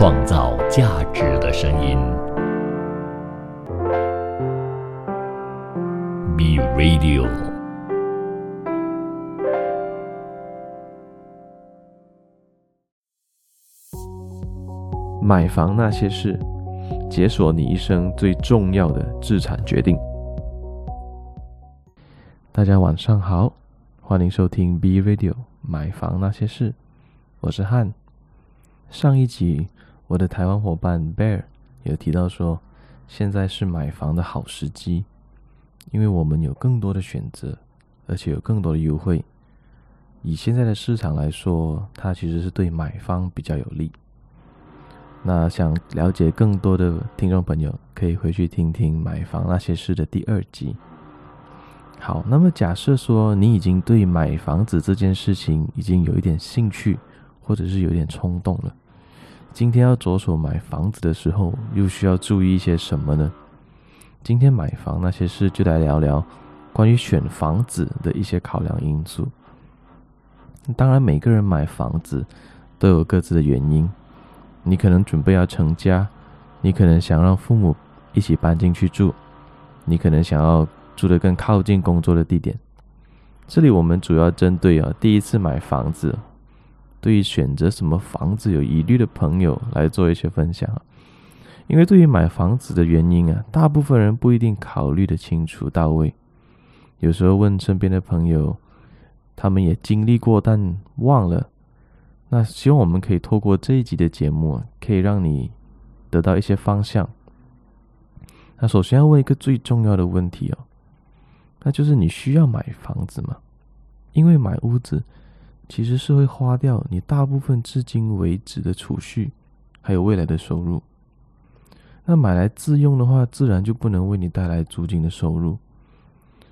创造价值的声音。B Radio。买房那些事，解锁你一生最重要的资产决定。大家晚上好，欢迎收听 B Radio 买房那些事，我是汉。上一集我的台湾伙伴 Bear 有提到说，现在是买房的好时机，因为我们有更多的选择，而且有更多的优惠。以现在的市场来说，它其实是对买方比较有利。那想了解更多的听众朋友，可以回去听听《买房那些事》的第二集。好，那么假设说你已经对买房子这件事情已经有一点兴趣，或者是有点冲动了，今天要着手买房子的时候，又需要注意一些什么呢？今天买房那些事就来聊聊关于选房子的一些考量因素。当然，每个人买房子都有各自的原因。你可能准备要成家，你可能想让父母一起搬进去住，你可能想要。住得更靠近工作的地点。这里我们主要针对啊第一次买房子，对于选择什么房子有疑虑的朋友来做一些分享。因为对于买房子的原因啊，大部分人不一定考虑得清楚到位。有时候问身边的朋友，他们也经历过，但忘了。那希望我们可以透过这一集的节目，可以让你得到一些方向。那首先要问一个最重要的问题哦。那就是你需要买房子吗？因为买屋子其实是会花掉你大部分至今为止的储蓄，还有未来的收入。那买来自用的话，自然就不能为你带来租金的收入。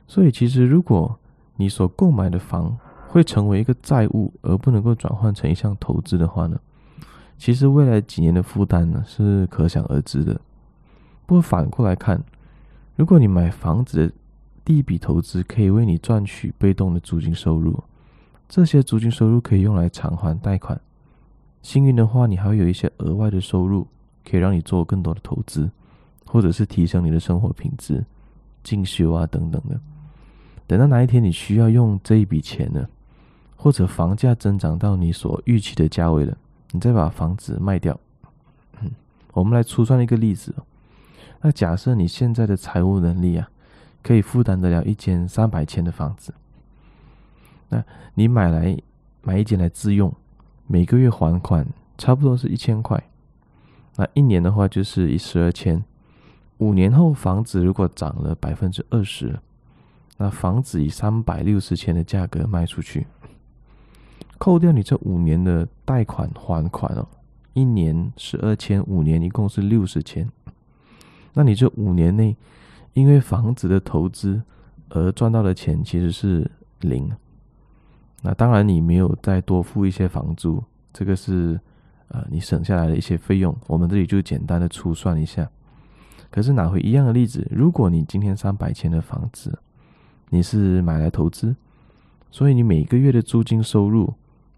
所以，其实如果你所购买的房会成为一个债务，而不能够转换成一项投资的话呢，其实未来几年的负担呢是可想而知的。不过反过来看，如果你买房子的第一笔投资可以为你赚取被动的租金收入，这些租金收入可以用来偿还贷款。幸运的话，你还会有一些额外的收入，可以让你做更多的投资，或者是提升你的生活品质、进修啊等等的。等到哪一天你需要用这一笔钱呢，或者房价增长到你所预期的价位了，你再把房子卖掉。我们来粗算一个例子。那假设你现在的财务能力啊。可以负担得了一间三百千的房子，那你买来买一间来自用，每个月还款差不多是一千块，那一年的话就是一十二千，五年后房子如果涨了百分之二十，那房子以三百六十千的价格卖出去，扣掉你这五年的贷款还款哦，一年十二千，五年一共是六十千，那你这五年内。因为房子的投资而赚到的钱其实是零，那当然你没有再多付一些房租，这个是呃你省下来的一些费用。我们这里就简单的粗算一下。可是拿回一样的例子，如果你今天三百千的房子，你是买来投资，所以你每个月的租金收入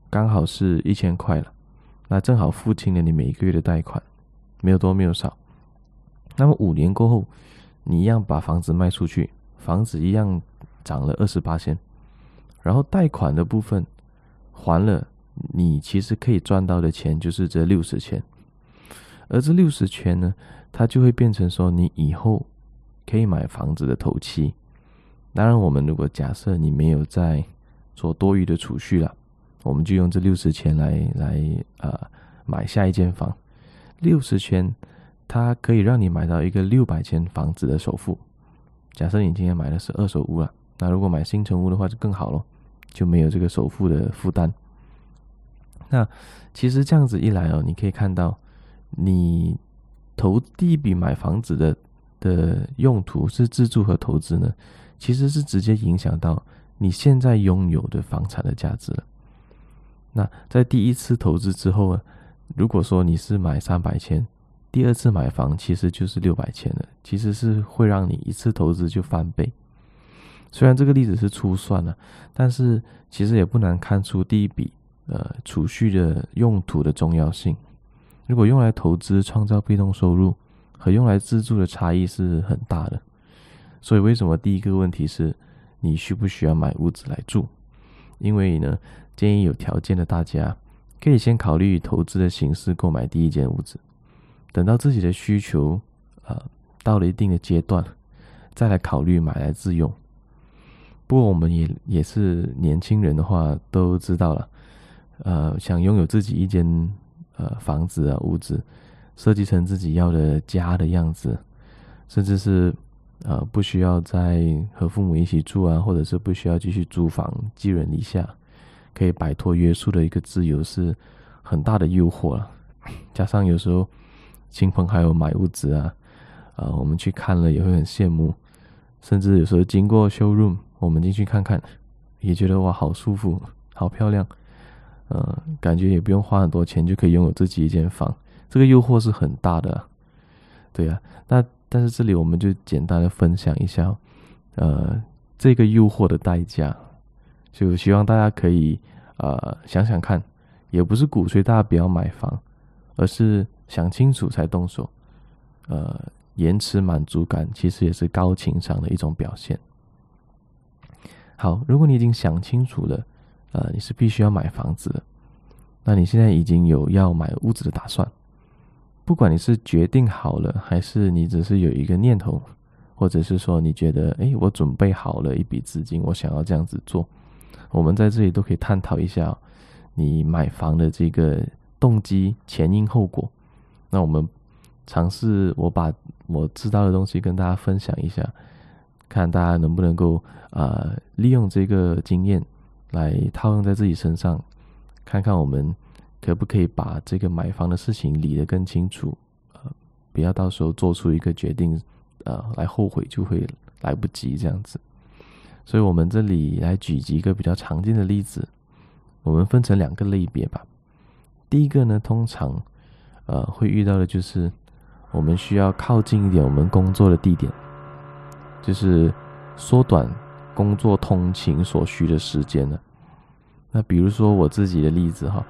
刚好是一千块了，那正好付清了你每一个月的贷款，没有多没有少。那么五年过后。你一样把房子卖出去，房子一样涨了二十八千，然后贷款的部分还了，你其实可以赚到的钱就是这六十千，而这六十千呢，它就会变成说你以后可以买房子的头期。当然，我们如果假设你没有在做多余的储蓄了，我们就用这六十千来来呃买下一间房，六十千。它可以让你买到一个六百千房子的首付。假设你今天买的是二手屋了，那如果买新成屋的话就更好咯，就没有这个首付的负担。那其实这样子一来哦，你可以看到，你投第一笔买房子的的用途是自住和投资呢，其实是直接影响到你现在拥有的房产的价值了。那在第一次投资之后啊，如果说你是买三百千。第二次买房其实就是六百千了，其实是会让你一次投资就翻倍。虽然这个例子是粗算了，但是其实也不难看出第一笔呃储蓄的用途的重要性。如果用来投资创造被动收入，和用来自住的差异是很大的。所以为什么第一个问题是你需不需要买屋子来住？因为呢，建议有条件的大家可以先考虑投资的形式购买第一间屋子，等到自己的需求呃到了一定的阶段，再来考虑买来自用。不过我们也也是年轻人的话，都知道了，呃，想拥有自己一间。呃，房子啊，屋子设计成自己要的家的样子，甚至是呃不需要再和父母一起住啊，或者是不需要继续租房寄人篱下，可以摆脱约束的一个自由，是很大的诱惑了。加上有时候亲朋好友买屋子啊，啊、我们去看了也会很羡慕，甚至有时候经过 showroom，我们进去看看，也觉得哇，好舒服，好漂亮。呃，感觉也不用花很多钱就可以拥有自己一间房，这个诱惑是很大的，对呀、啊。那但是这里我们就简单的分享一下，呃，这个诱惑的代价，就希望大家可以呃想想看，也不是鼓吹大家不要买房，而是想清楚才动手。呃，延迟满足感其实也是高情商的一种表现。好，如果你已经想清楚了。呃，你是必须要买房子的，那你现在已经有要买屋子的打算，不管你是决定好了，还是你只是有一个念头，或者是说你觉得，哎，我准备好了一笔资金，我想要这样子做，我们在这里都可以探讨一下你买房的这个动机、前因后果。那我们尝试我把我知道的东西跟大家分享一下，看大家能不能够呃利用这个经验。来套用在自己身上，看看我们可不可以把这个买房的事情理得更清楚，呃，不要到时候做出一个决定，呃，来后悔就会来不及这样子。所以，我们这里来举几个比较常见的例子，我们分成两个类别吧。第一个呢，通常呃会遇到的就是我们需要靠近一点我们工作的地点，就是缩短。工作通勤所需的时间呢？那比如说我自己的例子哈，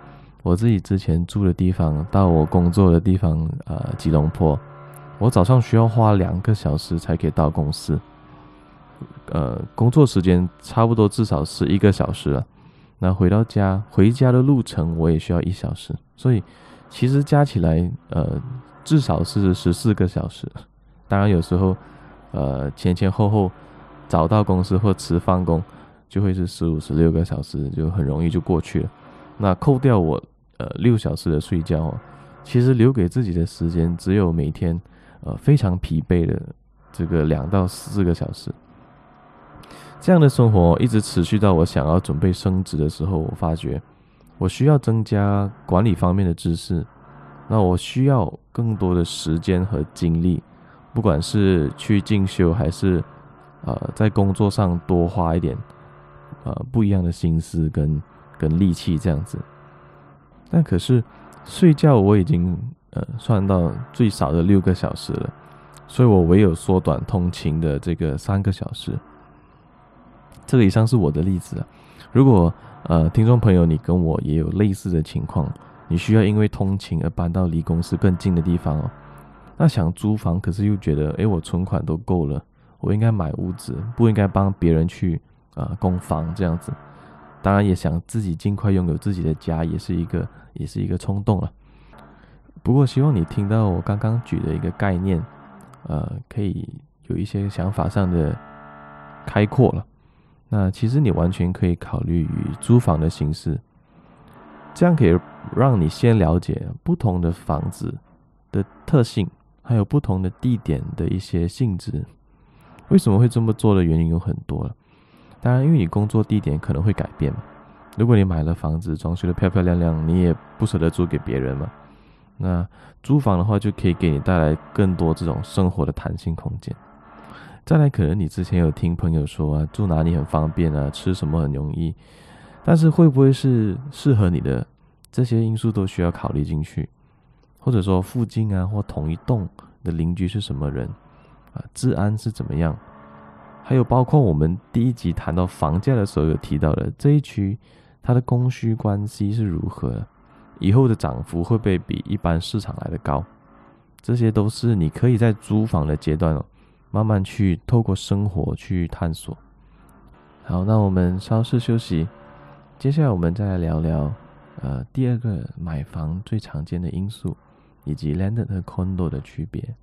我自己之前住的地方到我工作的地方，呃，吉隆坡，我早上需要花两个小时才可以到公司，呃，工作时间差不多至少是一个小时了。那回到家，回家的路程我也需要一小时，所以其实加起来，呃，至少是十四个小时。当然有时候，呃，前前后后。早到公司或迟放工，就会是十五、十六个小时，就很容易就过去了。那扣掉我呃六小时的睡觉，其实留给自己的时间只有每天呃非常疲惫的这个两到四个小时。这样的生活一直持续到我想要准备升职的时候，我发觉我需要增加管理方面的知识，那我需要更多的时间和精力，不管是去进修还是。呃，在工作上多花一点，呃，不一样的心思跟跟力气这样子。但可是睡觉我已经呃算到最少的六个小时了，所以我唯有缩短通勤的这个三个小时。这个以上是我的例子啊。如果呃听众朋友你跟我也有类似的情况，你需要因为通勤而搬到离公司更近的地方哦，那想租房可是又觉得，诶，我存款都够了。我应该买屋子，不应该帮别人去啊、呃、供房这样子。当然也想自己尽快拥有自己的家，也是一个也是一个冲动了。不过希望你听到我刚刚举的一个概念，呃，可以有一些想法上的开阔了。那其实你完全可以考虑与租房的形式，这样可以让你先了解不同的房子的特性，还有不同的地点的一些性质。为什么会这么做的原因有很多了，当然，因为你工作地点可能会改变嘛。如果你买了房子，装修的漂漂亮亮，你也不舍得租给别人嘛。那租房的话，就可以给你带来更多这种生活的弹性空间。再来，可能你之前有听朋友说啊，住哪里很方便啊，吃什么很容易，但是会不会是适合你的？这些因素都需要考虑进去，或者说附近啊或同一栋的邻居是什么人？啊，治安是怎么样？还有包括我们第一集谈到房价的时候有提到的这一区，它的供需关系是如何？以后的涨幅会不会比一般市场来的高？这些都是你可以在租房的阶段哦，慢慢去透过生活去探索。好，那我们稍事休息，接下来我们再来聊聊，呃，第二个买房最常见的因素，以及 landed 和 condo 的区别。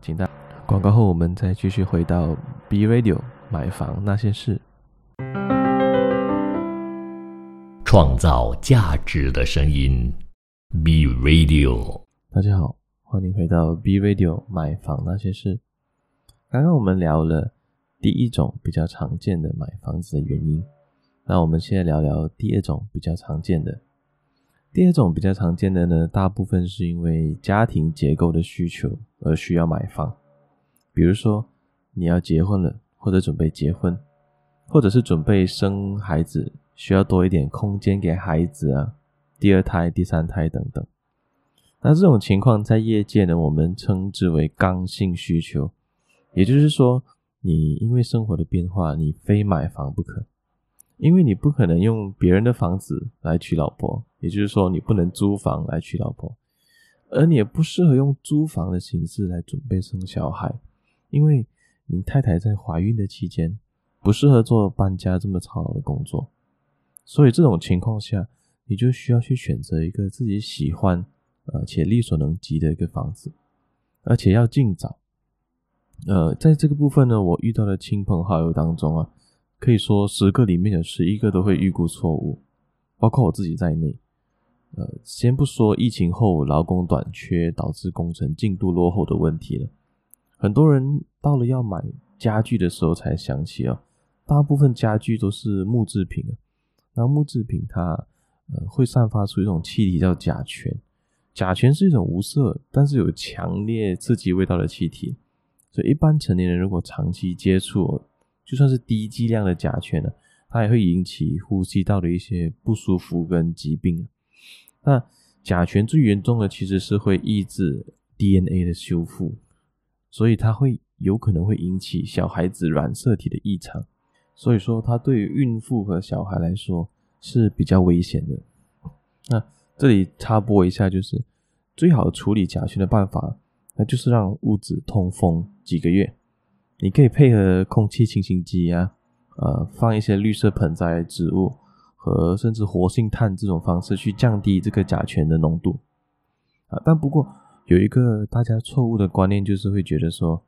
请大广告后，我们再继续回到 B Radio 买房那些事。创造价值的声音，B Radio。大家好，欢迎回到 B Radio 买房那些事。刚刚我们聊了第一种比较常见的买房子的原因，那我们现在聊聊第二种比较常见的。第二种比较常见的呢，大部分是因为家庭结构的需求而需要买房，比如说你要结婚了，或者准备结婚，或者是准备生孩子。需要多一点空间给孩子啊，第二胎、第三胎等等。那这种情况在业界呢，我们称之为刚性需求。也就是说，你因为生活的变化，你非买房不可，因为你不可能用别人的房子来娶老婆，也就是说，你不能租房来娶老婆，而你也不适合用租房的形式来准备生小孩，因为你太太在怀孕的期间不适合做搬家这么操劳的工作。所以这种情况下，你就需要去选择一个自己喜欢，而且力所能及的一个房子，而且要尽早。呃，在这个部分呢，我遇到的亲朋好友当中啊，可以说十个里面有十一个都会预估错误，包括我自己在内。呃，先不说疫情后劳工短缺导致工程进度落后的问题了，很多人到了要买家具的时候才想起啊，大部分家具都是木制品啊。那木制品它呃会散发出一种气体叫甲醛，甲醛是一种无色但是有强烈刺激味道的气体，所以一般成年人如果长期接触，就算是低剂量的甲醛呢，它也会引起呼吸道的一些不舒服跟疾病。那甲醛最严重的其实是会抑制 DNA 的修复，所以它会有可能会引起小孩子染色体的异常。所以说，它对于孕妇和小孩来说是比较危险的。那这里插播一下，就是最好处理甲醛的办法，那就是让屋子通风几个月。你可以配合空气清新机啊，呃，放一些绿色盆栽植物和甚至活性炭这种方式去降低这个甲醛的浓度。啊，但不过有一个大家错误的观念，就是会觉得说，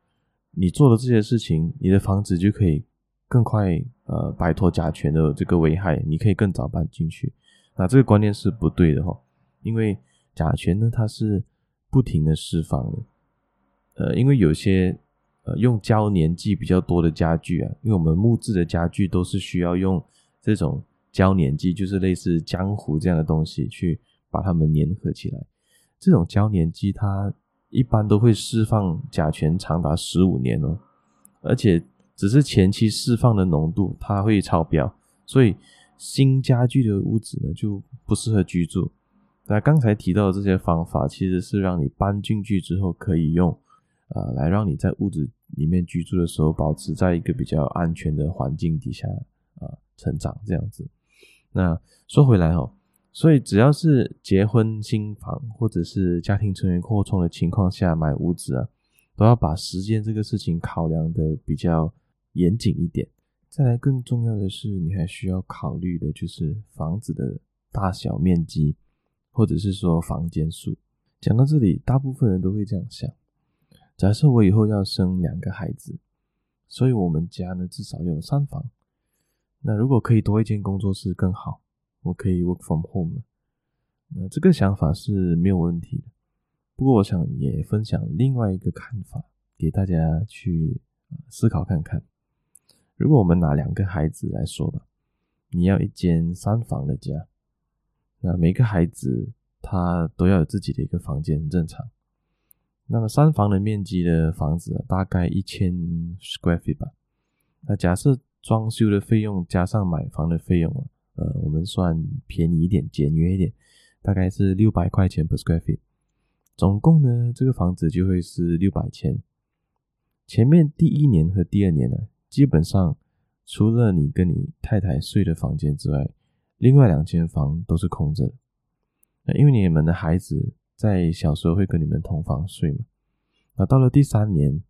你做了这些事情，你的房子就可以。更快呃摆脱甲醛的这个危害，你可以更早搬进去。那这个观念是不对的齁，因为甲醛呢，它是不停的释放的。呃，因为有些呃用胶粘剂比较多的家具啊，因为我们木质的家具都是需要用这种胶粘剂，就是类似浆糊这样的东西去把它们粘合起来。这种胶粘剂它一般都会释放甲醛长达十五年哦，而且。只是前期释放的浓度它会超标，所以新家具的屋子呢就不适合居住。那刚才提到的这些方法，其实是让你搬进去之后可以用，呃，来让你在屋子里面居住的时候保持在一个比较安全的环境底下，呃，成长这样子。那说回来哦，所以只要是结婚新房或者是家庭成员扩充的情况下买屋子啊，都要把时间这个事情考量的比较。严谨一点，再来更重要的是，你还需要考虑的就是房子的大小面积，或者是说房间数。讲到这里，大部分人都会这样想：假设我以后要生两个孩子，所以我们家呢至少有三房。那如果可以多一间工作室更好，我可以 work from home。那这个想法是没有问题的。不过，我想也分享另外一个看法给大家去思考看看。如果我们拿两个孩子来说吧，你要一间三房的家，那每个孩子他都要有自己的一个房间，很正常。那么三房的面积的房子大概一千 square feet 吧。那假设装修的费用加上买房的费用，呃，我们算便宜一点、简约一点，大概是六百块钱 per square feet。总共呢，这个房子就会是六百千。前面第一年和第二年呢，基本上，除了你跟你太太睡的房间之外，另外两间房都是空着。那因为你们的孩子在小时候会跟你们同房睡嘛，那到了第三年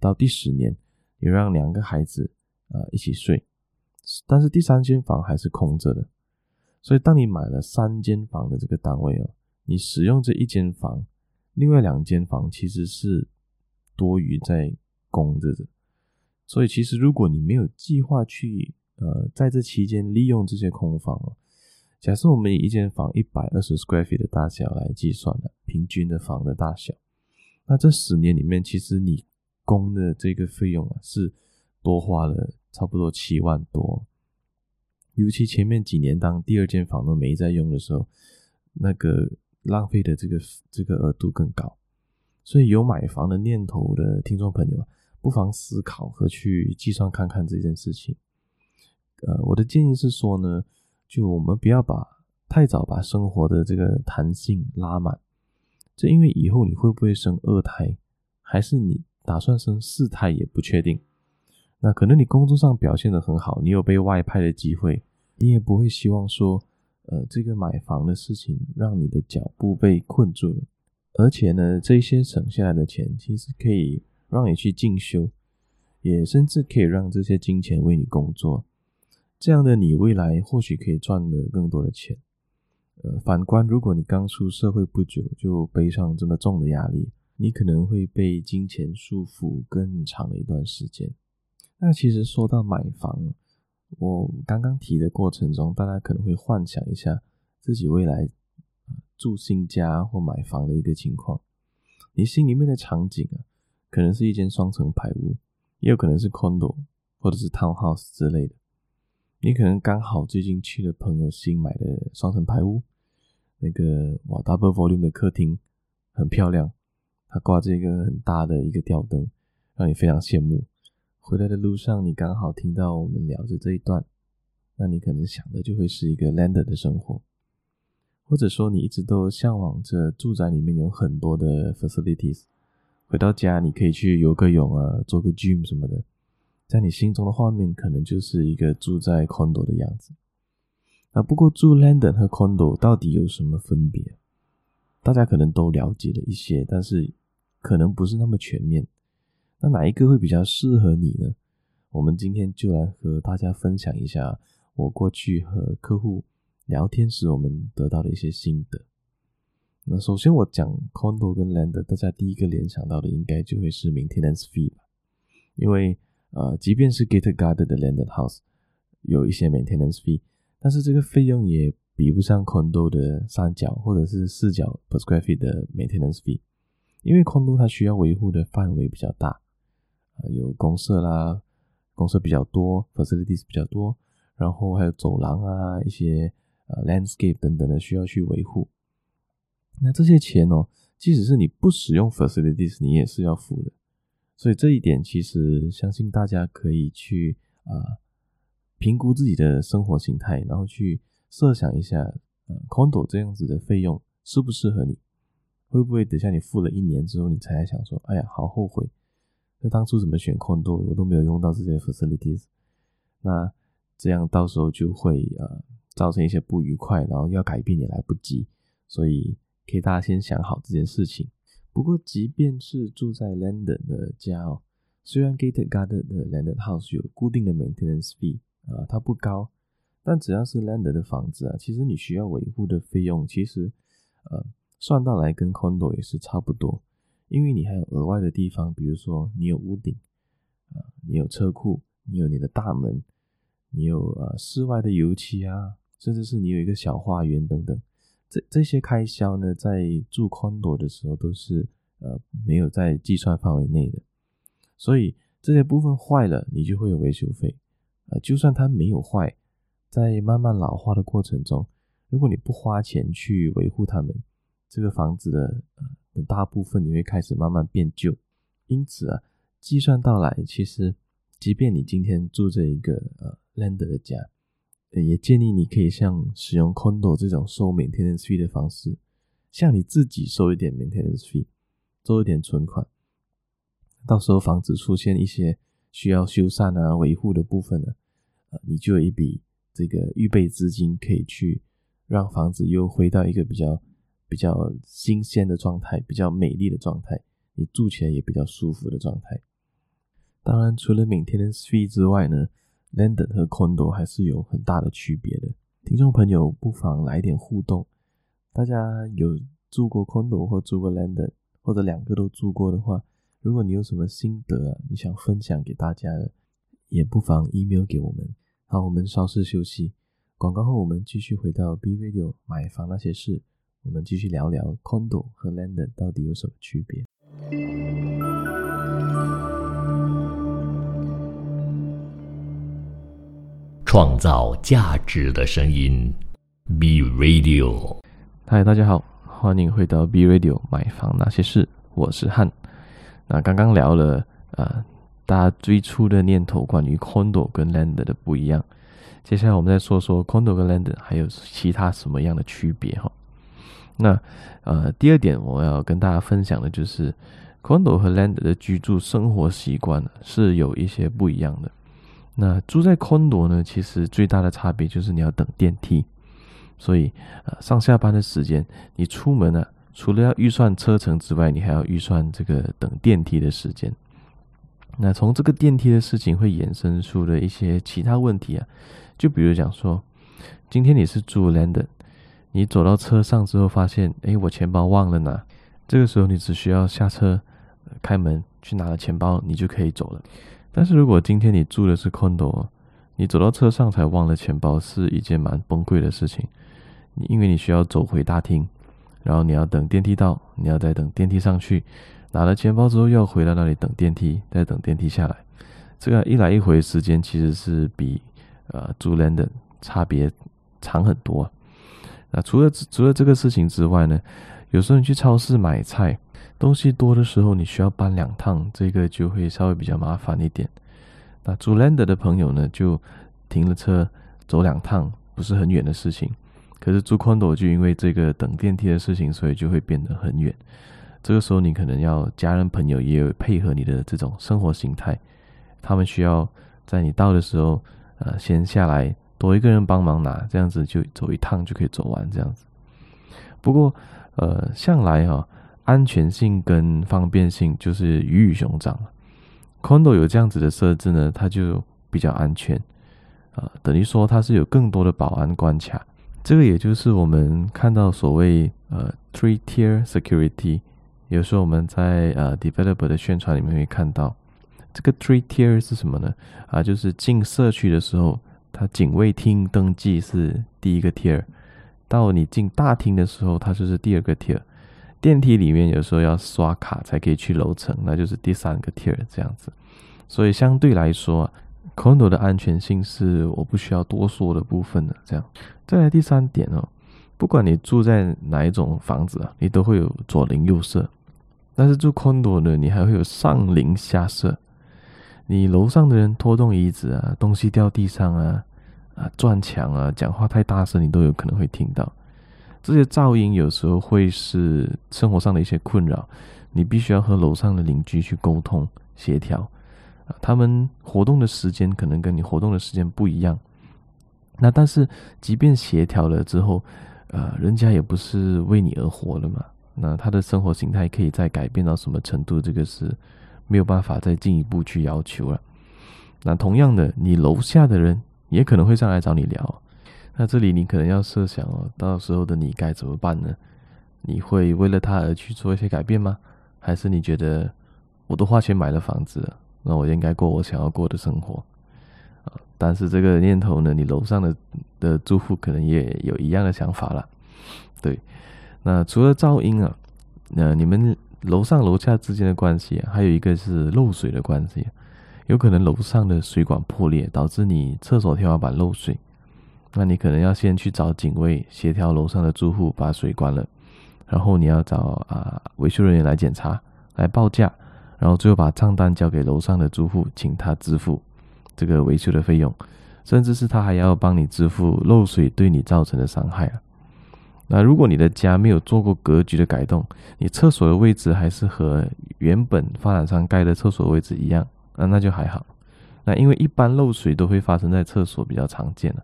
到第十年，你让两个孩子呃一起睡，但是第三间房还是空着的。所以当你买了三间房的这个单位哦，你使用这一间房，另外两间房其实是多余在供着的。所以其实如果你没有计划去呃在这期间利用这些空房哦。假设我们以一间房一百二十 square feet 的大小来计算的平均的房的大小，那这十年里面，其实你供的这个费用啊是多花了差不多七万多。尤其前面几年当第二间房都没在用的时候，那个浪费的这个这个额度更高。所以有买房的念头的听众朋友，不妨思考和去计算看看这件事情。呃，我的建议是说呢。就我们不要把太早把生活的这个弹性拉满，这因为以后你会不会生二胎，还是你打算生四胎也不确定。那可能你工作上表现得很好，你有被外派的机会，你也不会希望说，呃，这个买房的事情让你的脚步被困住了。而且呢，这些省下来的钱其实可以让你去进修，也甚至可以让这些金钱为你工作。这样的你未来或许可以赚得更多的钱。呃，反观如果你刚出社会不久就背上这么重的压力，你可能会被金钱束缚更长的一段时间。那其实说到买房，我刚刚提的过程中，大家可能会幻想一下自己未来住新家或买房的一个情况。你心里面的场景啊，可能是一间双层排屋，也有可能是 condo 或者是 townhouse 之类的。你可能刚好最近去了朋友新买的双层排屋，那个哇 double volume 的客厅很漂亮，它挂着一个很大的一个吊灯，让你非常羡慕。回来的路上，你刚好听到我们聊着这一段，那你可能想的就会是一个 lander 的生活，或者说你一直都向往着住宅里面有很多的 facilities，回到家你可以去游个泳啊，做个 gym 什么的。在你心中的画面，可能就是一个住在 condo 的样子。啊，不过住 landed 和 condo 到底有什么分别？大家可能都了解了一些，但是可能不是那么全面。那哪一个会比较适合你呢？我们今天就来和大家分享一下我过去和客户聊天时我们得到的一些心得。那首先我讲 condo 跟 landed，大家第一个联想到的应该就会是 maintenance fee 吧，因为呃，即便是 gated garden 的 landed house 有一些 maintenance fee，但是这个费用也比不上 condo 的三角或者是四角 per square feet 的 maintenance fee，因为 condo 它需要维护的范围比较大，呃，有公设啦，公设比较多，facilities 比较多，然后还有走廊啊，一些呃 landscape 等等的需要去维护。那这些钱哦，即使是你不使用 facilities，你也是要付的。所以这一点其实相信大家可以去啊、评估自己的生活形态，然后去设想一下，呃，condo 这样子的费用适不适合你？会不会等下你付了一年之后，你才想说，哎呀，好后悔，那当初怎么选 condo，我都没有用到这些 facilities，那这样到时候就会呃造成一些不愉快，然后要改变也来不及，所以可以大家先想好这件事情。不过，即便是住在 landed 的家哦，虽然 gated Garden 的 landed house 有固定的 maintenance fee 啊，它不高，但只要是 landed 的房子啊，其实你需要维护的费用，其实呃算到来跟 condo 也是差不多，因为你还有额外的地方，比如说你有屋顶啊，你有车库，你有你的大门，你有呃室外的油漆啊，甚至是你有一个小花园等等。这这些开销呢，在住宽多的时候都是呃没有在计算范围内的，所以这些部分坏了，你就会有维修费。呃，就算它没有坏，在慢慢老化的过程中，如果你不花钱去维护它们，这个房子的呃的大部分你会开始慢慢变旧。因此啊，计算到来，其实即便你今天住这一个呃 landed 的家。也建议你可以像使用 condo 这种收 maintenance fee 的方式，像你自己收一点 maintenance fee，做一点存款，到时候房子出现一些需要修缮啊、维护的部分呢，呃，你就有一笔这个预备资金可以去让房子又回到一个比较比较新鲜的状态，比较美丽的状态，你住起来也比较舒服的状态。当然，除了 maintenance fee 之外呢，landed 和 condo 还是有很大的区别的。听众朋友不妨来点互动，大家有住过 condo 或住过 landed，或者两个都住过的话，如果你有什么心得啊，你想分享给大家的，也不妨 email 给我们。好，我们稍事休息，广告后我们继续回到 B Radio 买房那些事，我们继续聊聊 condo 和 landed 到底有什么区别。创造价值的声音，B Radio。嗨，大家好，欢迎回到 B Radio 买房那些事，我是汉。那刚刚聊了呃，大家最初的念头关于 Condo 跟 Land 的不一样，接下来我们再说说 Condo 跟 Land 还有其他什么样的区别哈。那呃，第二点我要跟大家分享的就是 Condo 和 Land 的居住生活习惯是有一些不一样的。那住在昆朵呢，其实最大的差别就是你要等电梯，所以呃上下班的时间，你出门呢、啊，除了要预算车程之外，你还要预算这个等电梯的时间。那从这个电梯的事情会衍生出的一些其他问题啊，就比如讲说，今天你是住 London，你走到车上之后发现，哎，我钱包忘了拿，这个时候你只需要下车开门去拿了钱包，你就可以走了。但是如果今天你住的是 condo，你走到车上才忘了钱包，是一件蛮崩溃的事情。因为你需要走回大厅，然后你要等电梯到，你要再等电梯上去，拿了钱包之后又要回到那里等电梯，再等电梯下来。这个一来一回时间其实是比呃住 land 的差别长很多。那除了除了这个事情之外呢，有时候你去超市买菜。东西多的时候，你需要搬两趟，这个就会稍微比较麻烦一点。那住 land 的朋友呢，就停了车走两趟，不是很远的事情。可是住 condo 就因为这个等电梯的事情，所以就会变得很远。这个时候你可能要家人朋友也有配合你的这种生活形态，他们需要在你到的时候，呃，先下来多一个人帮忙拿，这样子就走一趟就可以走完这样子。不过，呃，向来哈、安全性跟方便性就是鱼与熊掌。Condo 有这样子的设置呢，它就比较安全，啊、等于说它是有更多的保安关卡。这个也就是我们看到所谓呃 three tier security，有时候我们在呃 developer 的宣传里面会看到，这个 three tier 是什么呢？啊，就是进社区的时候，它警卫厅登记是第一个 tier，到你进大厅的时候，它就是第二个 tier。电梯里面有时候要刷卡才可以去楼层，那就是第三个 tier 这样子。所以相对来说，condo 的安全性是我不需要多说的部分的。这样，再来第三点哦，不管你住在哪一种房子啊，你都会有左邻右舍。但是住 condo 呢，你还会有上邻下舍。你楼上的人拖动椅子啊，东西掉地上啊，啊撞墙啊，讲话太大声，你都有可能会听到。这些噪音有时候会是生活上的一些困扰，你必须要和楼上的邻居去沟通协调啊。他们活动的时间可能跟你活动的时间不一样，那但是即便协调了之后，呃，人家也不是为你而活了嘛。那他的生活形态可以再改变到什么程度，这个是没有办法再进一步去要求了。那同样的，你楼下的人也可能会上来找你聊。那这里你可能要设想哦，到时候的你该怎么办呢？你会为了他而去做一些改变吗？还是你觉得我都花钱买了房子，那我应该过我想要过的生活啊？但是这个念头呢，你楼上的的住户可能也有一样的想法了。对，那除了噪音啊，那你们楼上楼下之间的关系，还有一个是漏水的关系，有可能楼上的水管破裂，导致你厕所天花板漏水。那你可能要先去找警卫协调楼上的住户把水关了，然后你要找啊维修人员来检查，来报价，然后最后把账单交给楼上的住户，请他支付这个维修的费用，甚至是他还要帮你支付漏水对你造成的伤害啊。那如果你的家没有做过格局的改动，你厕所的位置还是和原本发展商盖的厕所位置一样，那那就还好。那因为一般漏水都会发生在厕所，比较常见了。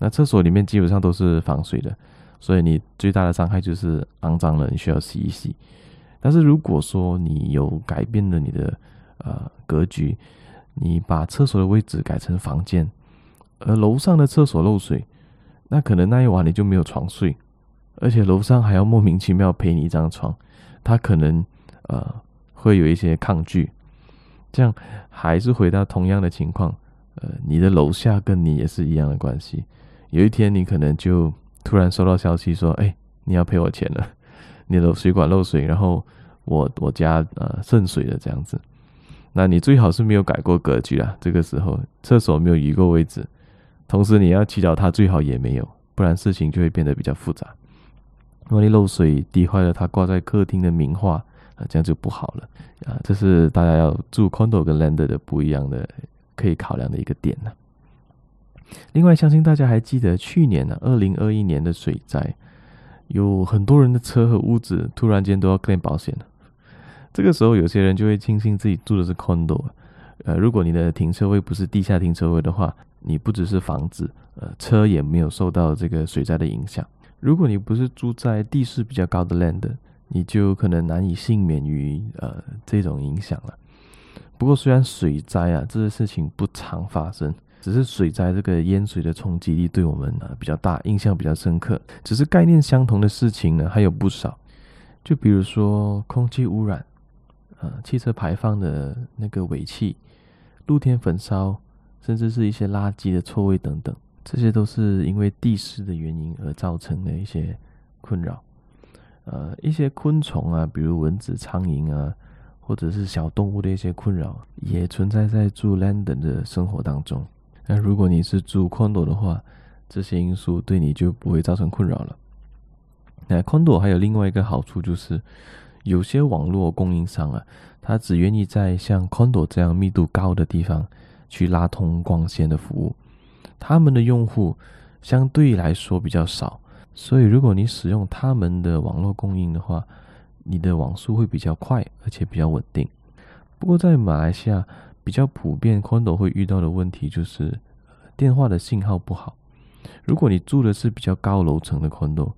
那厕所里面基本上都是防水的，所以你最大的伤害就是肮脏了，你需要洗一洗。但是如果说你有改变了你的呃格局，你把厕所的位置改成房间，而楼上的厕所漏水，那可能那一晚你就没有床睡，而且楼上还要莫名其妙赔你一张床，他可能呃会有一些抗拒。这样还是回到同样的情况，呃，你的楼下跟你也是一样的关系。有一天你可能就。突然收到消息说：“哎，你要赔我钱了，你的水管漏水，然后我我家呃渗水了这样子。那你最好是没有改过格局啊，这个时候厕所没有移过位置，同时你要祈祷它最好也没有，不然事情就会变得比较复杂。万一漏水滴坏了它挂在客厅的名画啊，这样就不好了啊。这是大家要住 condo 跟 landed 的不一样的可以考量的一个点呢。”另外，相信大家还记得去年呢、啊，二零二一年的水灾，有很多人的车和屋子突然间都要盖保险了。这个时候，有些人就会庆幸自己住的是 condo，呃，如果你的停车位不是地下停车位的话，你不只是房子，呃，车也没有受到这个水灾的影响。如果你不是住在地势比较高的 land，你就可能难以幸免于呃这种影响了。不过，虽然水灾啊这些事情不常发生。只是水灾这个淹水的冲击力对我们呢比较大，印象比较深刻。只是概念相同的事情呢还有不少，就比如说空气污染，呃，汽车排放的那个尾气，露天焚烧，甚至是一些垃圾的臭味等等，这些都是因为地势的原因而造成的一些困扰。呃，一些昆虫啊，比如蚊子、苍蝇啊，或者是小动物的一些困扰，也存在在住 London 的生活当中。那如果你是住 condo 的话，这些因素对你就不会造成困扰了。那 condo 还有另外一个好处就是，有些网络供应商啊，他只愿意在像 condo 这样密度高的地方去拉通光纤的服务，他们的用户相对来说比较少，所以如果你使用他们的网络供应的话，你的网速会比较快，而且比较稳定。不过在马来西亚，比较普遍，condo 会遇到的问题就是电话的信号不好。如果你住的是比较高楼层的 condo，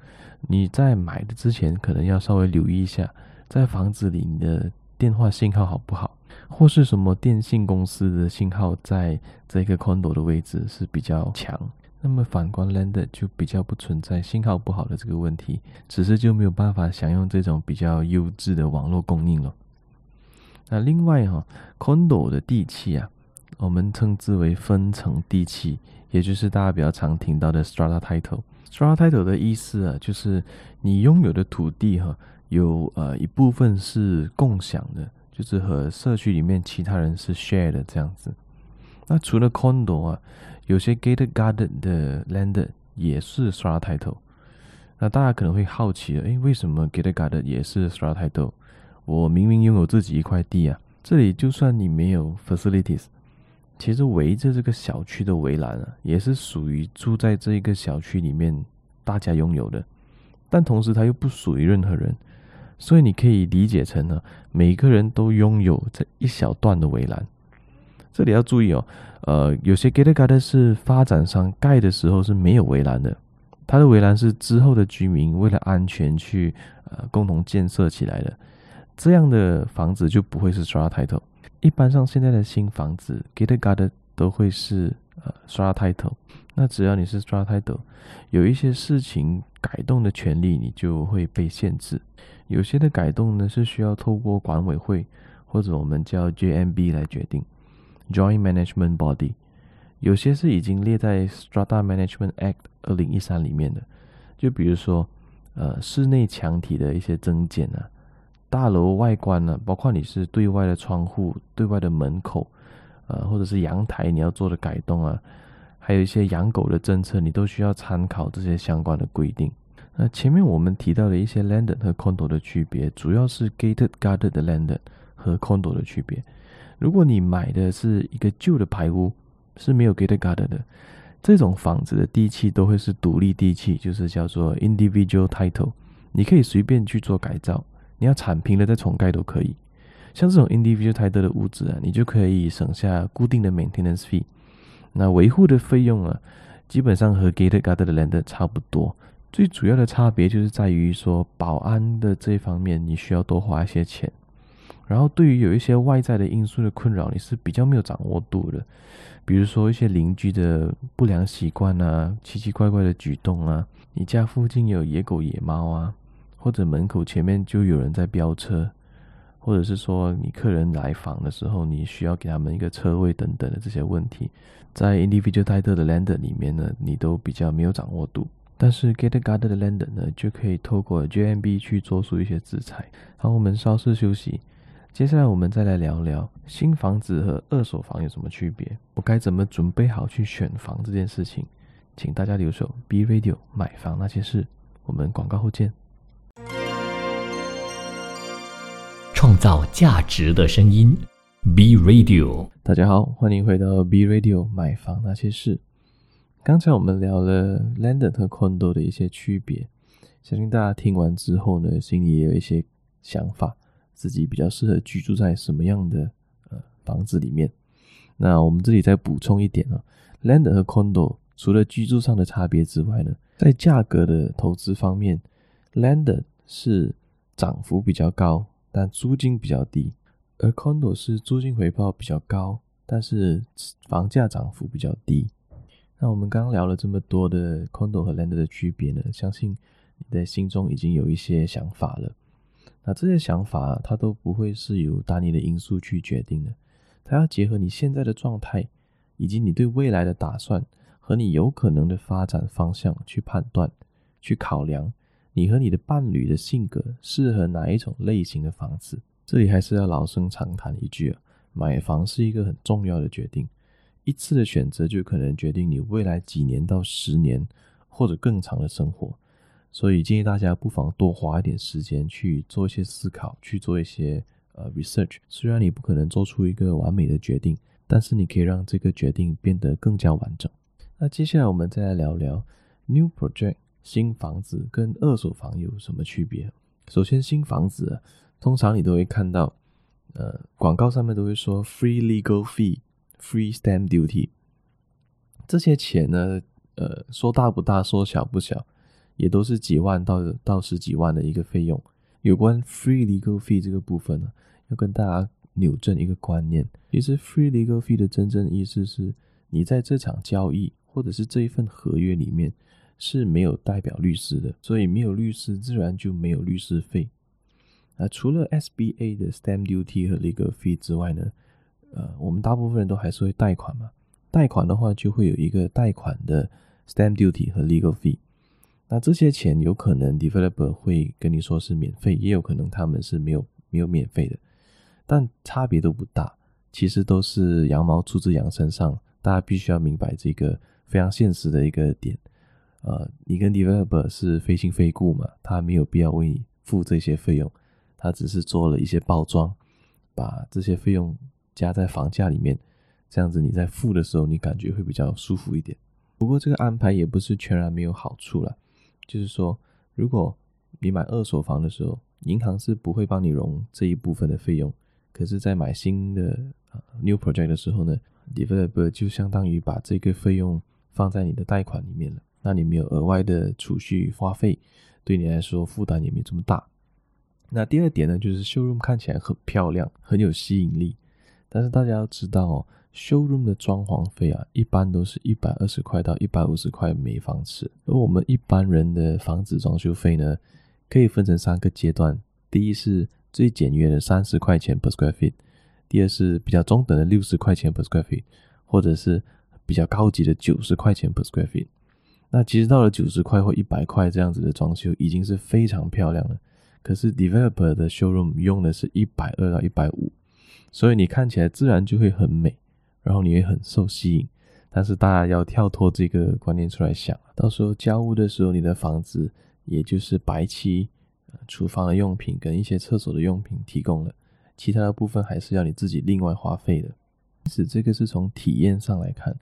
你在买的之前可能要稍微留意一下，在房子里你的电话信号好不好，或是什么电信公司的信号在这个 condo 的位置是比较强。那么反观 landed 就比较不存在信号不好的这个问题，只是就没有办法享用这种比较优质的网络供应了。那另外哈，condo 的地契啊，我们称之为分层地契，也就是大家比较常听到的 strata title。strata title 的意思啊，就是你拥有的土地哈，有呃一部分是共享的，就是和社区里面其他人是 share 的这样子。那除了 condo 啊，有些 gated garden 的 land 也是 strata title。那大家可能会好奇了，诶，为什么 gated garden 也是 strata title？我明明拥有自己一块地啊，这里就算你没有 facilities，其实围着这个小区的围栏啊，也是属于住在这个小区里面大家拥有的，但同时它又不属于任何人，所以你可以理解成呢，每个人都拥有这一小段的围栏。这里要注意哦，呃，有些 gated garden 是发展商盖的时候是没有围栏的，它的围栏是之后的居民为了安全去呃共同建设起来的。这样的房子就不会是 strata title。一般上现在的新房子 gated garden 都会是呃 strata title。那只要你是 strata title，有一些事情改动的权利你就会被限制。有些的改动呢是需要透过管委会或者我们叫 JMB 来决定 Joint Management Body。有些是已经列在 Strata Management Act 二零一三里面的，就比如说呃室内墙体的一些增减啊。大楼外观呢，包括你是对外的窗户、对外的门口，呃，或者是阳台你要做的改动啊，还有一些养狗的政策，你都需要参考这些相关的规定。那前面我们提到的一些 landed 和 condo 的区别，主要是 gated garden 的 landed 和 condo 的区别。如果你买的是一个旧的排屋，是没有 gated garden 的，这种房子的地契都会是独立地契，就是叫做 individual title，你可以随便去做改造。你要铲平了再重盖都可以，像这种 individual title 的屋子啊，你就可以省下固定的 maintenance fee。那维护的费用啊，基本上和 gated garden 的 land 差不多，最主要的差别就是在于说，保安的这一方面你需要多花一些钱，然后对于有一些外在的因素的困扰，你是比较没有掌握度的，比如说一些邻居的不良习惯啊、奇奇怪怪的举动啊，你家附近有野狗、野猫啊，或者门口前面就有人在飙车。或者是说，你客人来访的时候，你需要给他们一个车位等等的这些问题，在 individual title 的 lender 里面呢，你都比较没有掌握度。但是 get guarded 的 lender 呢，就可以透过 JMB 去做出一些制裁。好，我们稍事休息，接下来我们再来聊聊新房子和二手房有什么区别，我该怎么准备好去选房这件事情，请大家留守 B Radio 买房那些事，我们广告后见。创造价值的声音，B Radio。大家好，欢迎回到 B Radio 买房那些事。刚才我们聊了 Landed 和 Condo 的一些区别，相信大家听完之后呢，心里也有一些想法，自己比较适合居住在什么样的呃房子里面。那我们这里再补充一点啊，Landed 和 Condo 除了居住上的差别之外呢，在价格的投资方面，Landed 是涨幅比较高。但租金比较低，而 condo 是租金回报比较高，但是房价涨幅比较低。那我们刚聊了这么多的 condo 和 land 的区别呢，相信你在心中已经有一些想法了。那这些想法它都不会是由单一的因素去决定的，它要结合你现在的状态，以及你对未来的打算和你有可能的发展方向去判断、去考量。你和你的伴侣的性格适合哪一种类型的房子？这里还是要老生常谈一句啊，买房是一个很重要的决定，一次的选择就可能决定你未来几年到十年或者更长的生活。所以建议大家不妨多花一点时间去做一些思考，去做一些呃 research。虽然你不可能做出一个完美的决定，但是你可以让这个决定变得更加完整。那接下来我们再来聊聊 new project。新房子跟二手房有什么区别？首先，新房子，通常你都会看到，呃，广告上面都会说 free legal fee、free stamp duty，这些钱呢，呃，说大不大，说小不小，也都是几万到到十几万的一个费用。有关 free legal fee 这个部分呢，要跟大家扭正一个观念，其实 free legal fee 的真正意思是你在这场交易或者是这一份合约里面。是没有代表律师的，所以没有律师自然就没有律师费。那除了 SBA 的 Stamp Duty 和 Legal Fee 之外呢，呃，我们大部分人都还是会贷款嘛。贷款的话就会有一个贷款的 Stamp Duty 和 Legal Fee。那这些钱有可能 Developer 会跟你说是免费，也有可能他们是没有没有免费的，但差别都不大。其实都是羊毛出自羊身上，大家必须要明白这个非常现实的一个点。呃，你跟 developer 是非亲非故嘛，他没有必要为你付这些费用，他只是做了一些包装，把这些费用加在房价里面，这样子你在付的时候，你感觉会比较舒服一点。不过这个安排也不是全然没有好处啦，就是说，如果你买二手房的时候，银行是不会帮你融这一部分的费用，可是，在买新的啊 new project 的时候呢，developer 就相当于把这个费用放在你的贷款里面了。那你没有额外的储蓄花费，对你来说负担也没这么大。那第二点呢，就是 showroom 看起来很漂亮，很有吸引力。但是大家要知道哦，showroom 的装潢费啊，一般都是一百二十块到一百五十块每方尺。而我们一般人的房子装修费呢，可以分成三个阶段：第一是最简约的三十块钱 per square feet；第二是比较中等的六十块钱 per square feet；或者是比较高级的九十块钱 per square feet。那其实到了九十块或一百块这样子的装修已经是非常漂亮了，可是 developer 的 showroom 用的是一百二到一百五，所以你看起来自然就会很美，然后你会很受吸引。但是大家要跳脱这个观念出来想，到时候交屋的时候，你的房子也就是白漆，厨房的用品跟一些厕所的用品提供了，其他的部分还是要你自己另外花费的。因此，这个是从体验上来看。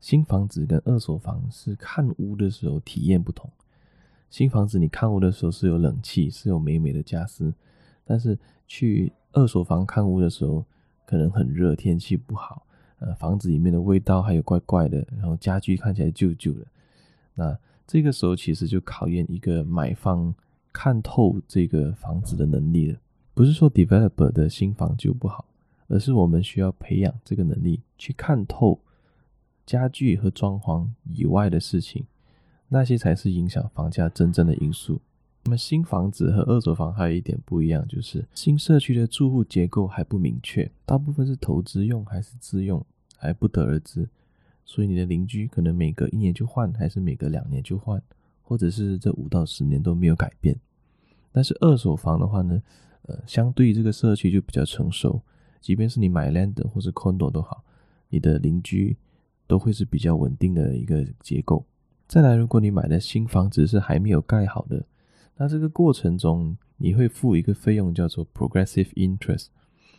新房子跟二手房是看屋的时候体验不同。新房子你看屋的时候是有冷气，是有美美的家私，但是去二手房看屋的时候，可能很热，天气不好，呃，房子里面的味道还有怪怪的，然后家具看起来旧旧的。那这个时候其实就考验一个买方看透这个房子的能力了。不是说 developer 的新房就不好，而是我们需要培养这个能力，去看透家具和装潢以外的事情，那些才是影响房价真正的因素。那么新房子和二手房还有一点不一样，就是新社区的住户结构还不明确，大部分是投资用还是自用还不得而知，所以你的邻居可能每隔一年就换，还是每隔两年就换，或者是这五到十年都没有改变。但是二手房的话呢，呃，相对于这个社区就比较成熟，即便是你买 land 或是 condo 都好，你的邻居都会是比较稳定的一个结构。再来，如果你买的新房子是还没有盖好的，那这个过程中你会付一个费用叫做 progressive interest，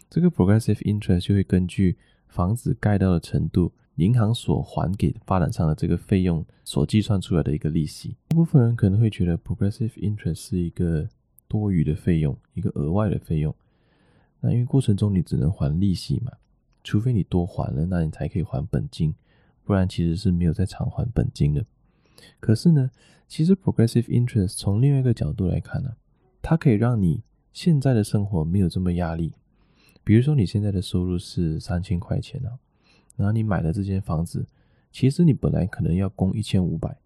这个 progressive interest 就会根据房子盖到的程度，银行所还给发展商的这个费用所计算出来的一个利息。大部分人可能会觉得 progressive interest 是一个多余的费用，一个额外的费用。那因为过程中你只能还利息嘛，除非你多还了，那你才可以还本金，不然其实是没有在偿还本金的。可是呢，其实 progressive interest 从另外一个角度来看呢、它可以让你现在的生活没有这么压力。比如说你现在的收入是三千块钱啊，然后你买了这间房子，其实你本来可能要供一千五百，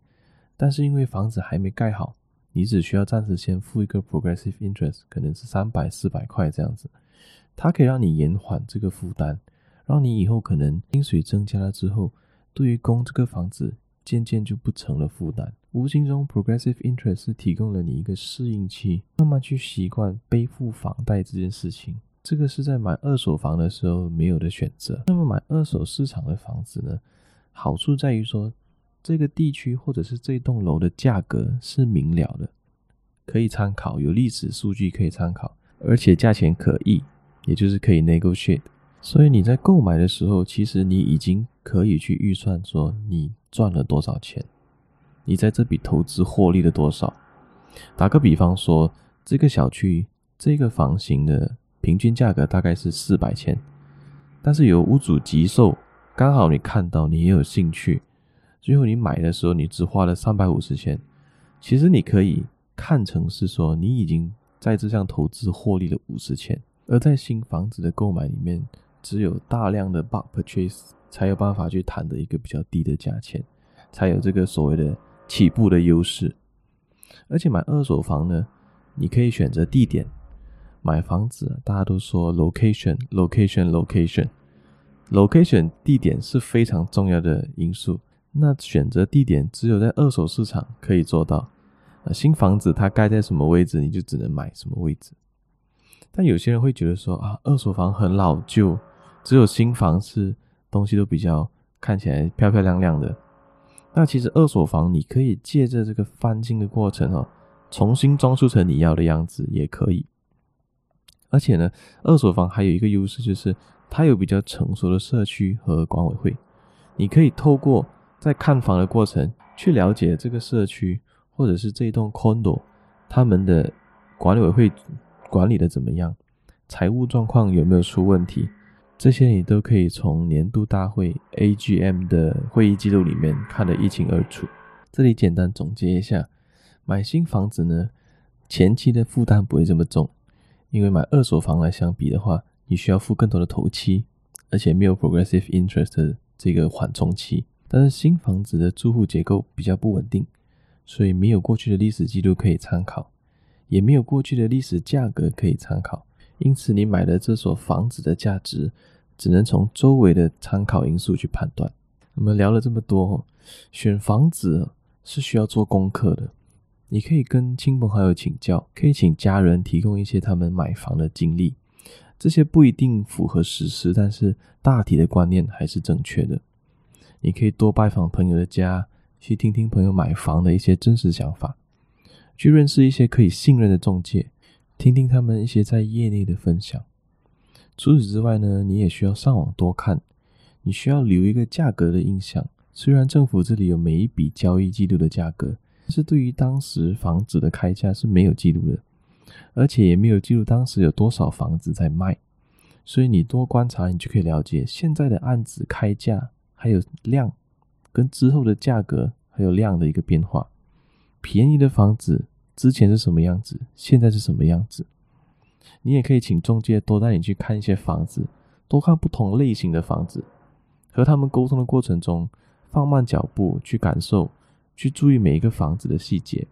但是因为房子还没盖好。你只需要暂时先付一个 progressive interest，可能是三百、四百块这样子，它可以让你延缓这个负担，让你以后可能薪水增加了之后，对于供这个房子渐渐就不成了负担。无形中，progressive interest 提供了你一个适应期，慢慢去习惯背负房贷这件事情。这个是在买二手房的时候没有的选择。那么买二手市场的房子呢，好处在于说。这个地区或者是这栋楼的价格是明了的，可以参考，有历史数据可以参考，而且价钱可议，也就是可以 negotiate。所以你在购买的时候，其实你已经可以去预算说你赚了多少钱，你在这笔投资获利了多少。打个比方说，这个小区这个房型的平均价格大概是四百千，但是有屋主急售，刚好你看到你也有兴趣。最后你买的时候，你只花了三百五十千，其实你可以看成是说你已经在这项投资获利了五十千。而在新房子的购买里面，只有大量的 bulk purchase 才有办法去谈的一个比较低的价钱，才有这个所谓的起步的优势。而且买二手房呢，你可以选择地点，买房子大家都说 location，location，location，location 地点是非常重要的因素。那选择地点只有在二手市场可以做到，新房子它盖在什么位置，你就只能买什么位置。但有些人会觉得说啊，二手房很老旧，只有新房是东西都比较看起来漂漂亮亮的。那其实二手房你可以借着这个翻新的过程哦，重新装修成你要的样子也可以。而且呢，二手房还有一个优势就是它有比较成熟的社区和管委会，你可以透过在看房的过程，去了解这个社区或者是这一栋 condo，他们的管理委会管理的怎么样，财务状况有没有出问题，这些你都可以从年度大会 AGM 的会议记录里面看得一清二楚。这里简单总结一下，买新房子呢，前期的负担不会这么重，因为买二手房来相比的话，你需要付更多的头期，而且没有 progressive interest 这个缓冲期。但是新房子的住户结构比较不稳定，所以没有过去的历史记录可以参考，也没有过去的历史价格可以参考，因此你买的这所房子的价值只能从周围的参考因素去判断。我们聊了这么多，选房子是需要做功课的，你可以跟亲朋好友请教，可以请家人提供一些他们买房的经历，这些不一定符合实施，但是大体的观念还是正确的。你可以多拜访朋友的家，去听听朋友买房的一些真实想法，去认识一些可以信任的中介，听听他们一些在业内的分享。除此之外呢，你也需要上网多看，你需要留一个价格的印象。虽然政府这里有每一笔交易记录的价格，但是对于当时房子的开价是没有记录的，而且也没有记录当时有多少房子在卖。所以你多观察，你就可以了解现在的案子开价。还有量跟之后的价格还有量的一个变化，便宜的房子之前是什么样子，现在是什么样子。你也可以请中介多带你去看一些房子，多看不同类型的房子，和他们沟通的过程中，放慢脚步去感受，去注意每一个房子的细节。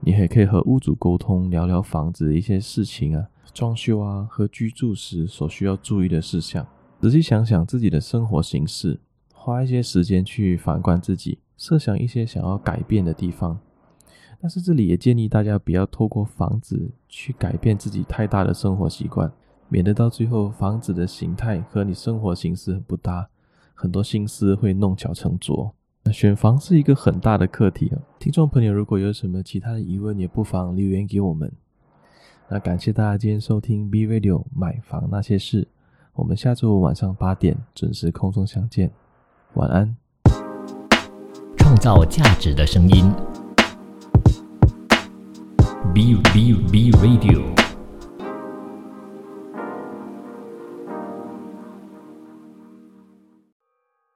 你也可以和屋主沟通，聊聊房子的一些事情啊，装修啊和居住时所需要注意的事项。仔细想想自己的生活形式，花一些时间去反观自己，设想一些想要改变的地方。但是这里也建议大家不要透过房子去改变自己太大的生活习惯，免得到最后房子的形态和你生活形式很不搭，很多心思会弄巧成拙。那选房是一个很大的课题啊！听众朋友，如果有什么其他的疑问，也不妨留言给我们。那感谢大家今天收听 B Radio 买房那些事，我们下周五晚上八点准时空中相见，晚安。创造价值的声音，B B B Radio。